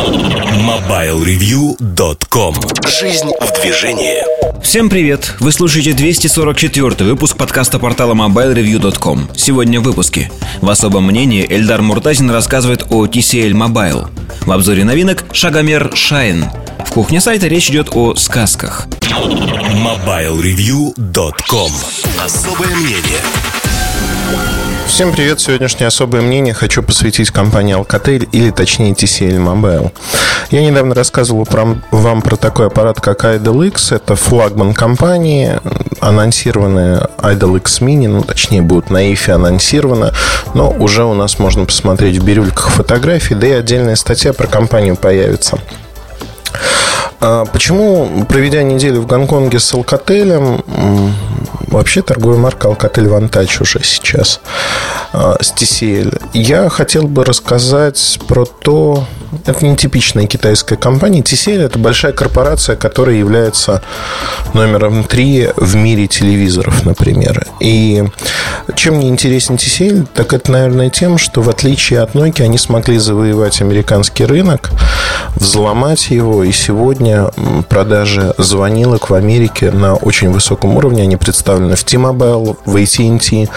MobileReview.com Жизнь в движении. Всем привет! Вы слушаете 244 выпуск подкаста портала MobileReview.com Сегодня в выпуске. В особом мнении Эльдар Муртазин рассказывает о TCL Mobile. В обзоре новинок Шагомер Shine В кухне сайта речь идет о сказках. MobileReview.com Особое мнение Всем привет! Сегодняшнее особое мнение хочу посвятить компании Alcatel или точнее TCL Mobile. Я недавно рассказывал про, вам про такой аппарат, как Idol X. Это флагман компании, анонсированная Idol X Mini, ну точнее будет на IFE анонсировано, но уже у нас можно посмотреть в бирюльках фотографий, да и отдельная статья про компанию появится. А почему, проведя неделю в Гонконге с Alcatel, вообще торговая марка Alcatel Vantage уже сейчас а, с TCL, я хотел бы рассказать про то, это не типичная китайская компания. TCL – это большая корпорация, которая является номером три в мире телевизоров, например. И чем мне интересен TCL, так это, наверное, тем, что в отличие от Nokia они смогли завоевать американский рынок, взломать его, и сегодня продажи звонилок в Америке на очень высоком уровне. Они представлены в T-Mobile, в AT&T.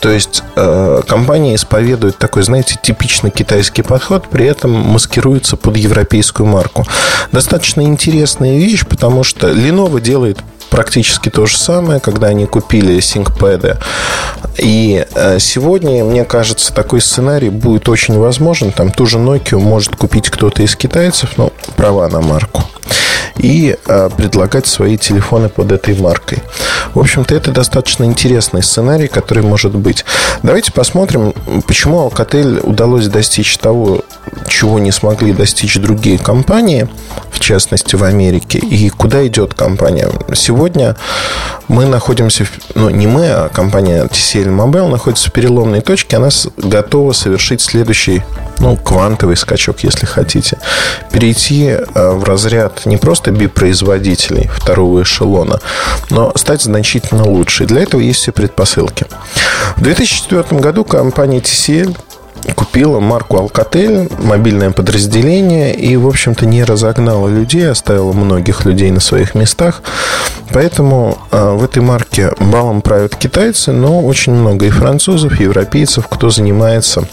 То есть э, компания исповедует такой, знаете, типично китайский подход, при этом маскируется под европейскую марку. Достаточно интересная вещь, потому что Lenovo делает практически то же самое, когда они купили ThinkPad. И э, сегодня, мне кажется, такой сценарий будет очень возможен. Там ту же Nokia может купить кто-то из китайцев, но права на марку и э, предлагать свои телефоны под этой маркой. В общем-то, это достаточно интересный сценарий, который может быть. Давайте посмотрим, почему Alcatel удалось достичь того, чего не смогли достичь другие компании, в частности в Америке, и куда идет компания. Сегодня мы находимся, ну не мы, а компания TCL Mobile находится в переломной точке, она готова совершить следующий, ну, квантовый скачок, если хотите. Перейти э, в разряд не просто би-производителей второго эшелона, но стать значительно лучше. Для этого есть все предпосылки. В 2004 году компания TCL купила марку Alcatel, мобильное подразделение, и, в общем-то, не разогнала людей, оставила многих людей на своих местах. Поэтому э, в этой марке балом правят китайцы, но очень много и французов, и европейцев, кто занимается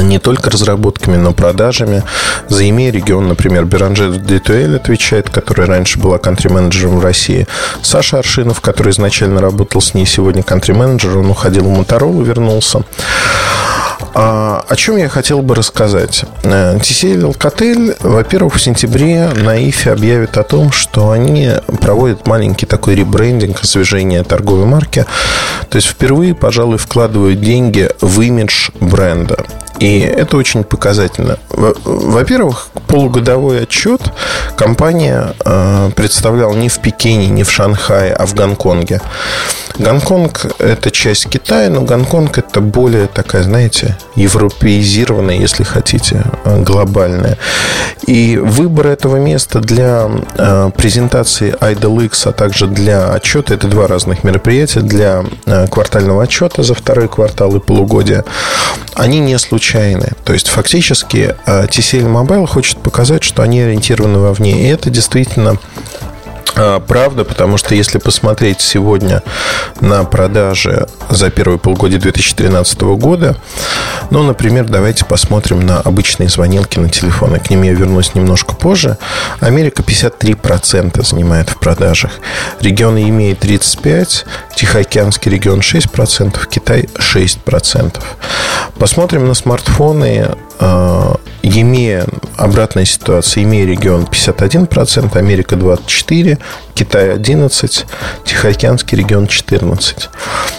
не только разработками, но продажами. За EMEA регион, например, Беранже Детуэль отвечает, который раньше была кантри-менеджером в России. Саша Аршинов, который изначально работал с ней, сегодня кантри-менеджер, он уходил в Моторолу, вернулся. А, о чем я хотел бы рассказать? TCL Alcatel, во-первых, в сентябре на ИФе объявит о том, что они проводят маленький такой ребрендинг, освежение торговой марки. То есть впервые, пожалуй, вкладывают деньги в имидж бренда. И это очень показательно. Во-первых, полугодовой отчет компания э, представляла не в Пекине, не в Шанхае, а в Гонконге. Гонконг – это часть Китая, но Гонконг – это более такая, знаете, европеизированная, если хотите, э, глобальная. И выбор этого места для э, презентации Idol X, а также для отчета – это два разных мероприятия. Для квартального отчета за второй квартал и полугодия они не случайны. То есть, фактически, TCL Mobile хочет показать, что они ориентированы вовне. И это действительно правда, потому что если посмотреть сегодня на продажи за первые полгода 2013 года, ну, например, давайте посмотрим на обычные звонилки на телефоны. К ним я вернусь немножко позже. Америка 53% занимает в продажах. Регионы имеют 35%, Тихоокеанский регион 6%, Китай 6%. Посмотрим на смартфоны а, EMEA обратная ситуация. EMEA регион 51%, Америка 24%, Китай 11%, Тихоокеанский регион 14%.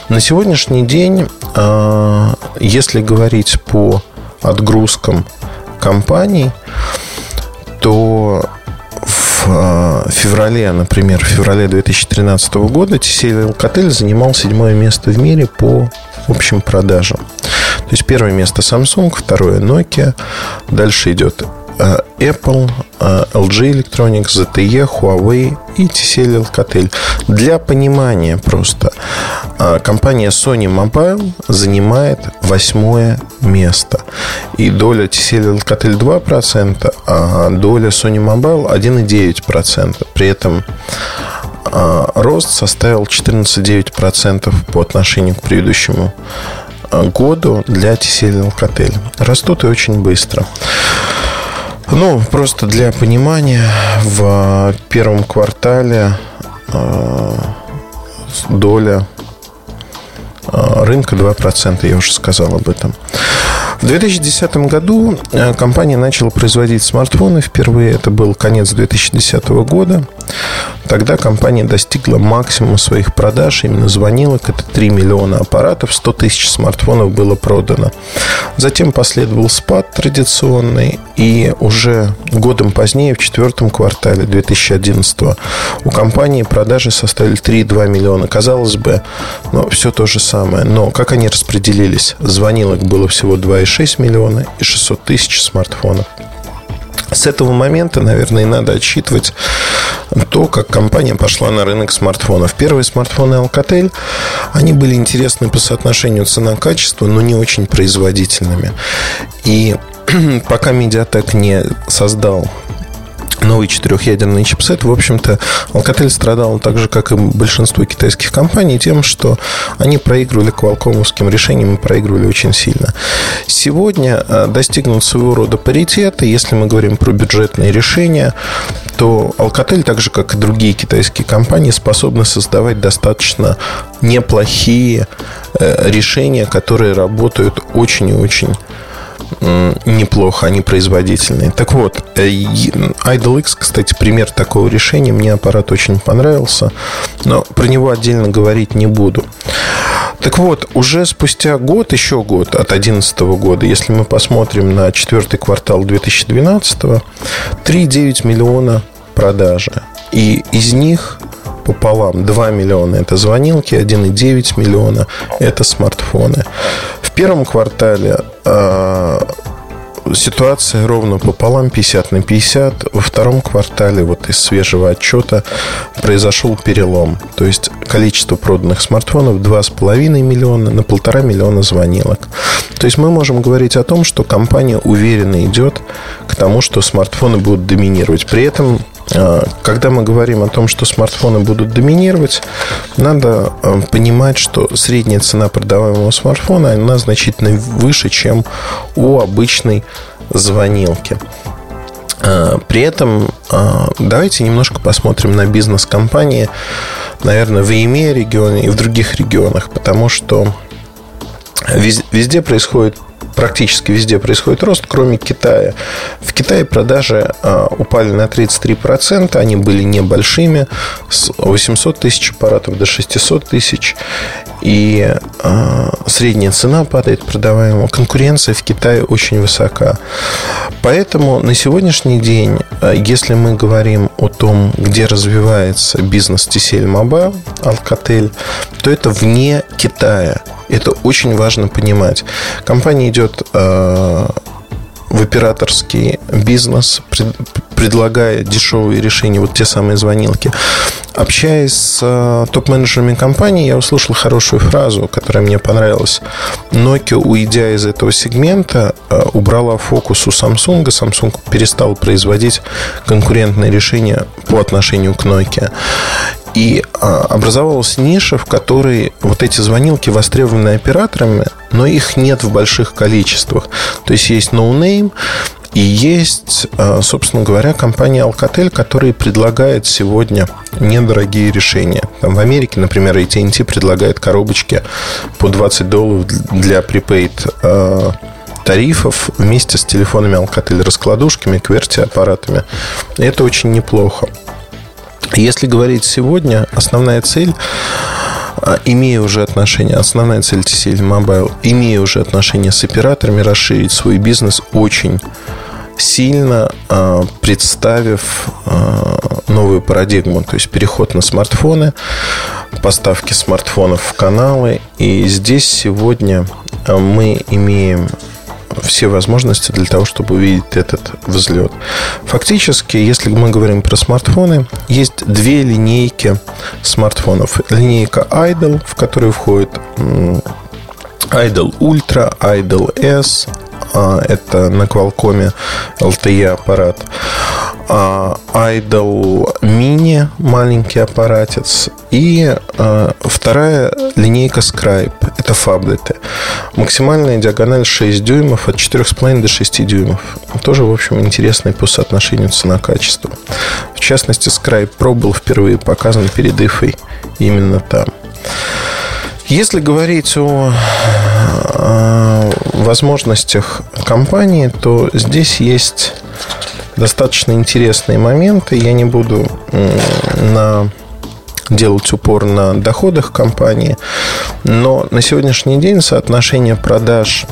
На сегодняшний день, а, если говорить по отгрузкам компаний, то в а, феврале, например, в феврале 2013 года TCL Alcatel занимал седьмое место в мире по общим продажам. То есть первое место Samsung, второе Nokia, дальше идет Apple, э, LG Electronics, ZTE, Huawei и TCL Alcatel. Для понимания просто, э, компания Sony Mobile занимает восьмое место. И доля TCL Alcatel 2%, а доля Sony Mobile 1,9%. При этом рост составил 14,9% по отношению к предыдущему году для TCL Alcatel. Растут и очень быстро. Ну, просто для понимания, в первом квартале э, доля э, рынка 2%, я уже сказал об этом. В 2010 году э, компания начала производить смартфоны впервые. Это был конец 2010 года. Тогда компания достигла максимума своих продаж, именно звонилок. Это 3 миллиона аппаратов, 100 тысяч смартфонов было продано. Затем последовал спад традиционный. И уже годом позднее, в четвертом квартале 2011 у компании продажи составили 3,2 миллиона. Казалось бы, но все то же самое. Но как они распределились? Звонилок было всего 2,6 миллиона и 600 тысяч смартфонов. С этого момента, наверное, и надо отсчитывать то, как компания пошла на рынок смартфонов. Первые смартфоны Alcatel, они были интересны по соотношению цена-качество, но не очень производительными. И пока Mediatek не создал новый четырехъядерный чипсет. В общем-то, Alcatel страдал так же, как и большинство китайских компаний, тем, что они проигрывали квалкомовским решениям и проигрывали очень сильно. Сегодня э, достигнут своего рода паритета. Если мы говорим про бюджетные решения, то Alcatel, так же, как и другие китайские компании, способны создавать достаточно неплохие э, решения, которые работают очень и очень неплохо, они производительные. Так вот, э, Idol X, кстати, пример такого решения. Мне аппарат очень понравился, но про него отдельно говорить не буду. Так вот, уже спустя год, еще год от 2011 года, если мы посмотрим на четвертый квартал 2012, 3,9 миллиона продажи. И из них пополам 2 миллиона это звонилки, 1,9 миллиона это смартфоны. В первом квартале э, ситуация ровно пополам, 50 на 50. Во втором квартале, вот из свежего отчета, произошел перелом. То есть количество проданных смартфонов 2,5 миллиона на полтора миллиона звонилок. То есть мы можем говорить о том, что компания уверенно идет к тому, что смартфоны будут доминировать. При этом когда мы говорим о том, что смартфоны будут доминировать, надо а, понимать, что средняя цена продаваемого смартфона она значительно выше, чем у обычной звонилки. А, при этом давайте немножко посмотрим на бизнес-компании, наверное, в EMEA регионе и в других регионах, потому что везде происходит практически везде происходит рост, кроме Китая. В Китае продажи а, упали на 33%, они были небольшими, с 800 тысяч аппаратов до 600 тысяч, и а, средняя цена падает продаваемого. Конкуренция в Китае очень высока. Поэтому на сегодняшний день, а, если мы говорим о том, где развивается бизнес TCL Mobile, Alcatel, то это вне Китая. Это очень важно понимать. Компания идет э, в операторский бизнес, пред, предлагая дешевые решения, вот те самые звонилки. Общаясь с э, топ-менеджерами компании, я услышал хорошую фразу, которая мне понравилась. Nokia, уйдя из этого сегмента, э, убрала фокус у Samsung. Samsung перестал производить конкурентные решения по отношению к Nokia. И а, образовалась ниша, в которой вот эти звонилки востребованы операторами, но их нет в больших количествах. То есть есть No Name, и есть, а, собственно говоря, компания Alcatel, которая предлагает сегодня недорогие решения. Там в Америке, например, AT&T предлагает коробочки по 20 долларов для prepaid а, тарифов вместе с телефонами Alcatel, раскладушками, QWERTY-аппаратами. Это очень неплохо. Если говорить сегодня, основная цель а, имея уже отношения, основная цель TCL Mobile, имея уже отношения с операторами, расширить свой бизнес очень сильно а, представив а, новую парадигму, то есть переход на смартфоны, поставки смартфонов в каналы. И здесь сегодня мы имеем все возможности для того, чтобы увидеть этот взлет. Фактически, если мы говорим про смартфоны, есть две линейки смартфонов. Линейка Idol, в которую входит Idol Ultra, Idol S, а, это на Qualcomm LTE аппарат. А, Idol Mini, маленький аппаратец. И а, вторая линейка Scribe, это фаблеты. Максимальная диагональ 6 дюймов, от 4,5 до 6 дюймов. Тоже, в общем, интересный по соотношению цена-качество. В частности, Scribe Pro был впервые показан перед IFA именно там. Если говорить о возможностях компании, то здесь есть достаточно интересные моменты. Я не буду на делать упор на доходах компании, но на сегодняшний день соотношение продаж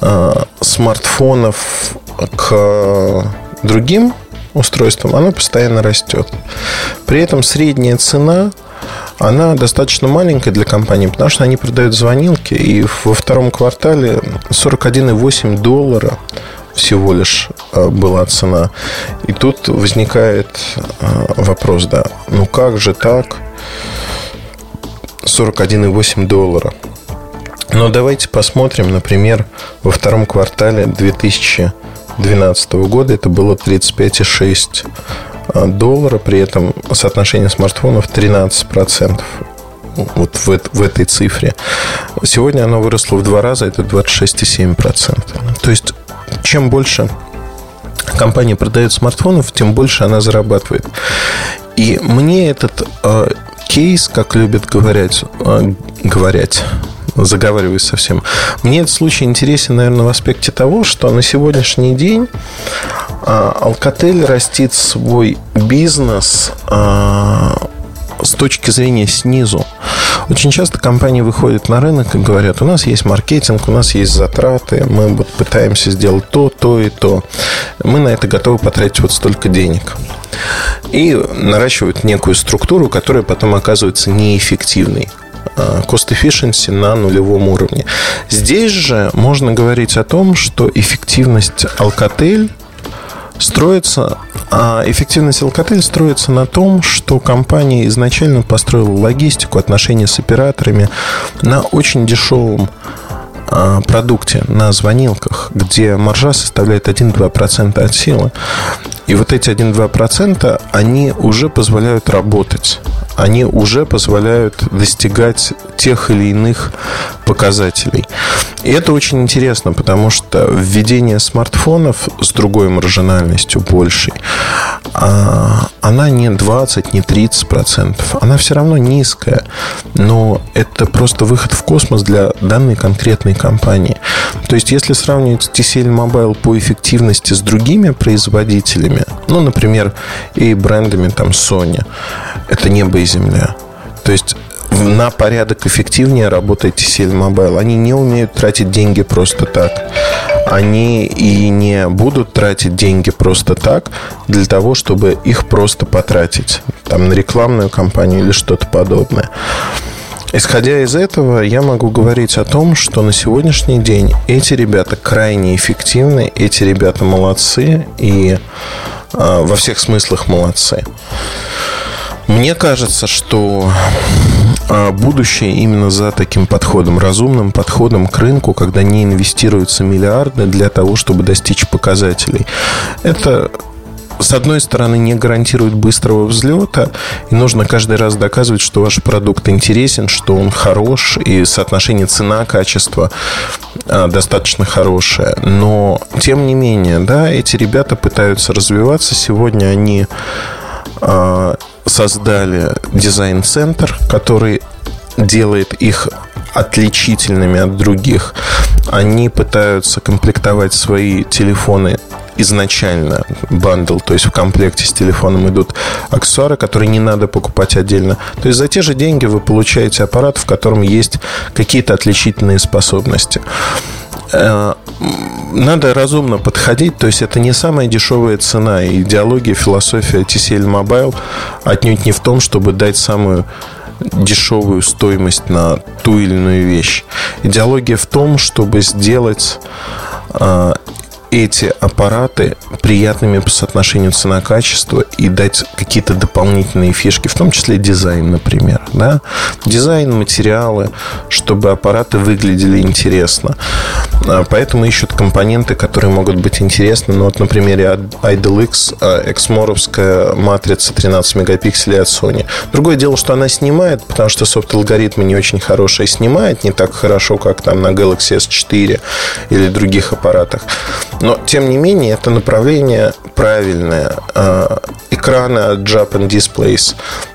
э, смартфонов к другим устройствам, оно постоянно растет. При этом средняя цена она достаточно маленькая для компании, потому что они продают звонилки, и во втором квартале 41,8 доллара всего лишь э, была цена. И тут возникает э, вопрос, да, ну как же так? 41,8 доллара. Но давайте посмотрим, например, во втором квартале 2012 года это было 35,6 Э, доллара, при этом соотношение смартфонов 13% вот в, в этой цифре. Сегодня оно выросло в два раза, это 26,7%. То есть, чем больше компания продает смартфонов, тем больше она зарабатывает. И мне этот э, кейс, как любят говорить, э, говорить заговариваюсь совсем. Мне этот случай интересен, наверное, в аспекте того, что на сегодняшний день а, Alcatel растит свой бизнес а, с точки зрения снизу. Очень часто компании выходят на рынок и говорят, у нас есть маркетинг, у нас есть затраты, мы вот пытаемся сделать то, то и то. Мы на это готовы потратить вот столько денег. И наращивают некую структуру, которая потом оказывается неэффективной. Э, cost efficiency на нулевом уровне. Здесь же можно говорить о том, что эффективность Alcatel строится, а эффективность Alcatel строится на том, что компания изначально построила логистику, отношения с операторами на очень дешевом а, продукте, на звонилках, где маржа составляет 1-2% от силы. И вот эти 1-2% они уже позволяют работать они уже позволяют достигать тех или иных показателей. И это очень интересно, потому что введение смартфонов с другой маржинальностью большей, а, она не 20, не 30 процентов. Она все равно низкая, но это просто выход в космос для данной конкретной компании. То есть, если сравнивать TCL Mobile по эффективности с другими производителями, ну, например, и брендами там Sony, это небо и земля. То есть на порядок эффективнее работает TCL Mobile. Они не умеют тратить деньги просто так. Они и не будут тратить деньги просто так для того, чтобы их просто потратить. Там на рекламную кампанию или что-то подобное. Исходя из этого, я могу говорить о том, что на сегодняшний день эти ребята крайне эффективны, эти ребята молодцы и э, во всех смыслах молодцы. Мне кажется, что а, будущее именно за таким подходом, разумным подходом к рынку, когда не инвестируются миллиарды для того, чтобы достичь показателей. Это с одной стороны, не гарантирует быстрого взлета, и нужно каждый раз доказывать, что ваш продукт интересен, что он хорош, и соотношение цена-качество а, достаточно хорошее. Но, тем не менее, да, эти ребята пытаются развиваться. Сегодня они а, создали дизайн-центр, который делает их отличительными от других. Они пытаются комплектовать свои телефоны изначально бандл, то есть в комплекте с телефоном идут аксессуары, которые не надо покупать отдельно. То есть за те же деньги вы получаете аппарат, в котором есть какие-то отличительные способности. Э, надо разумно подходить, то есть это не самая дешевая цена. Идеология, философия TCL Mobile отнюдь не в том, чтобы дать самую дешевую стоимость на ту или иную вещь. Идеология в том, чтобы сделать а, эти аппараты приятными по соотношению цена-качество и дать какие-то дополнительные фишки, в том числе дизайн, например. Да? Дизайн, материалы, чтобы аппараты выглядели интересно. А, поэтому ищут компоненты, которые могут быть интересны. Ну, вот на примере IDLX эксморовская матрица 13 мегапикселей от Sony. Другое дело, что она снимает, потому что софт-алгоритмы не очень хорошие снимает, не так хорошо, как там на Galaxy S4 или других аппаратах. Но, тем не менее, это направление правильное. А, экраны от Japan Displays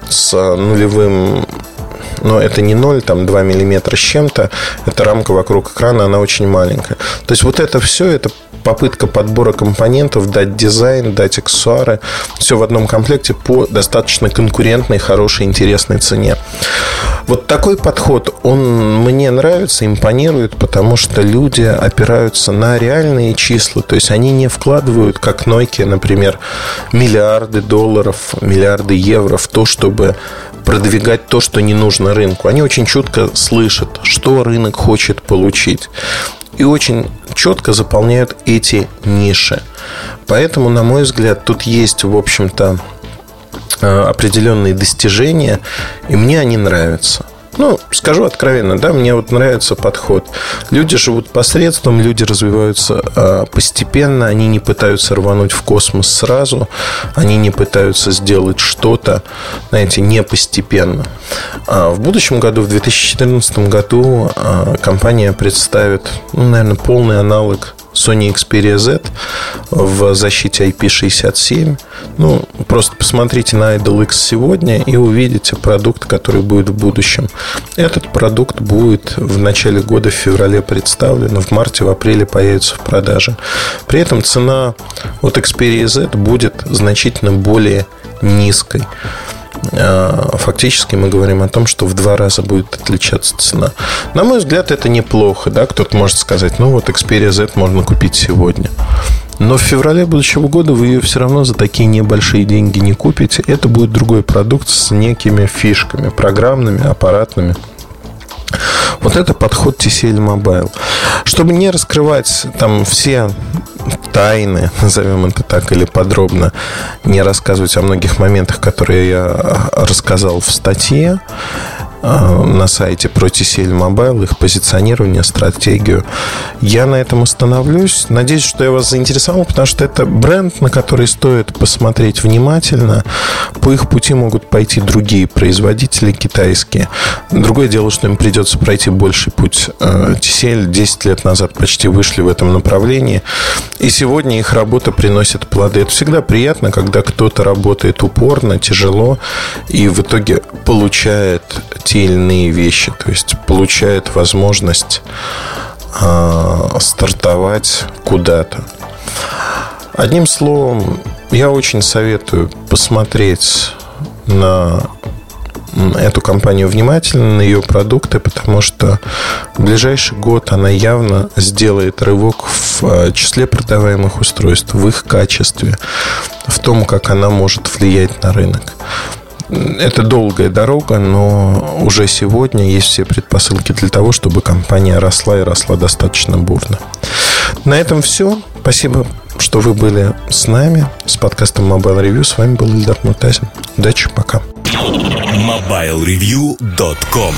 с нулевым но это не 0, там 2 миллиметра с чем-то. Это рамка вокруг экрана, она очень маленькая. То есть вот это все, это попытка подбора компонентов, дать дизайн, дать аксессуары. Все в одном комплекте по достаточно конкурентной, хорошей, интересной цене. Вот такой подход, он мне нравится, импонирует, потому что люди опираются на реальные числа. То есть они не вкладывают, как Nokia, например, миллиарды долларов, миллиарды евро в то, чтобы продвигать то, что не нужно рынку. Они очень чутко слышат, что рынок хочет получить и очень четко заполняют эти ниши. Поэтому, на мой взгляд, тут есть, в общем-то, э, определенные достижения, и мне они нравятся. Ну, скажу откровенно, да, мне вот нравится подход. Люди живут посредством, люди развиваются э, постепенно, они не пытаются рвануть в космос сразу, они не пытаются сделать что-то, знаете, не постепенно. А в будущем году, в 2014 году, э, компания представит, ну, наверное, полный аналог Sony Xperia Z в защите IP67. Ну, просто посмотрите на Idol X сегодня и увидите продукт, который будет в будущем. Этот продукт будет в начале года, в феврале представлен, в марте, в апреле появится в продаже. При этом цена от Xperia Z будет значительно более низкой. А, фактически мы говорим о том, что в два раза будет отличаться цена. На мой взгляд, это неплохо. Да? Кто-то может сказать, ну вот Xperia Z можно купить сегодня. Но в феврале будущего года вы ее все равно за такие небольшие деньги не купите. Это будет другой продукт с некими фишками, программными, аппаратными. Вот это подход TCL Mobile. Чтобы не раскрывать там все тайны, назовем это так, или подробно не рассказывать о многих моментах, которые я рассказал в статье, на сайте про TCL Mobile, их позиционирование, стратегию. Я на этом остановлюсь. Надеюсь, что я вас заинтересовал, потому что это бренд, на который стоит посмотреть внимательно. По их пути могут пойти другие производители китайские. Другое дело, что им придется пройти больший путь. TCL э, 10 лет назад почти вышли в этом направлении. И сегодня их работа приносит плоды. Это всегда приятно, когда кто-то работает упорно, тяжело и в итоге получает те или иные вещи, то есть получает возможность э, стартовать куда-то. Одним словом, я очень советую посмотреть на эту компанию внимательно, на ее продукты, потому что в ближайший год она явно сделает рывок в а, числе продаваемых устройств, в их качестве, в том, как она может влиять на рынок. Это долгая дорога, но уже сегодня есть все предпосылки для того, чтобы компания росла и росла достаточно бурно. На этом все. Спасибо, что вы были с нами, с подкастом Mobile Review. С вами был Ильдар Муртазин. Удачи, пока. MobileReview.com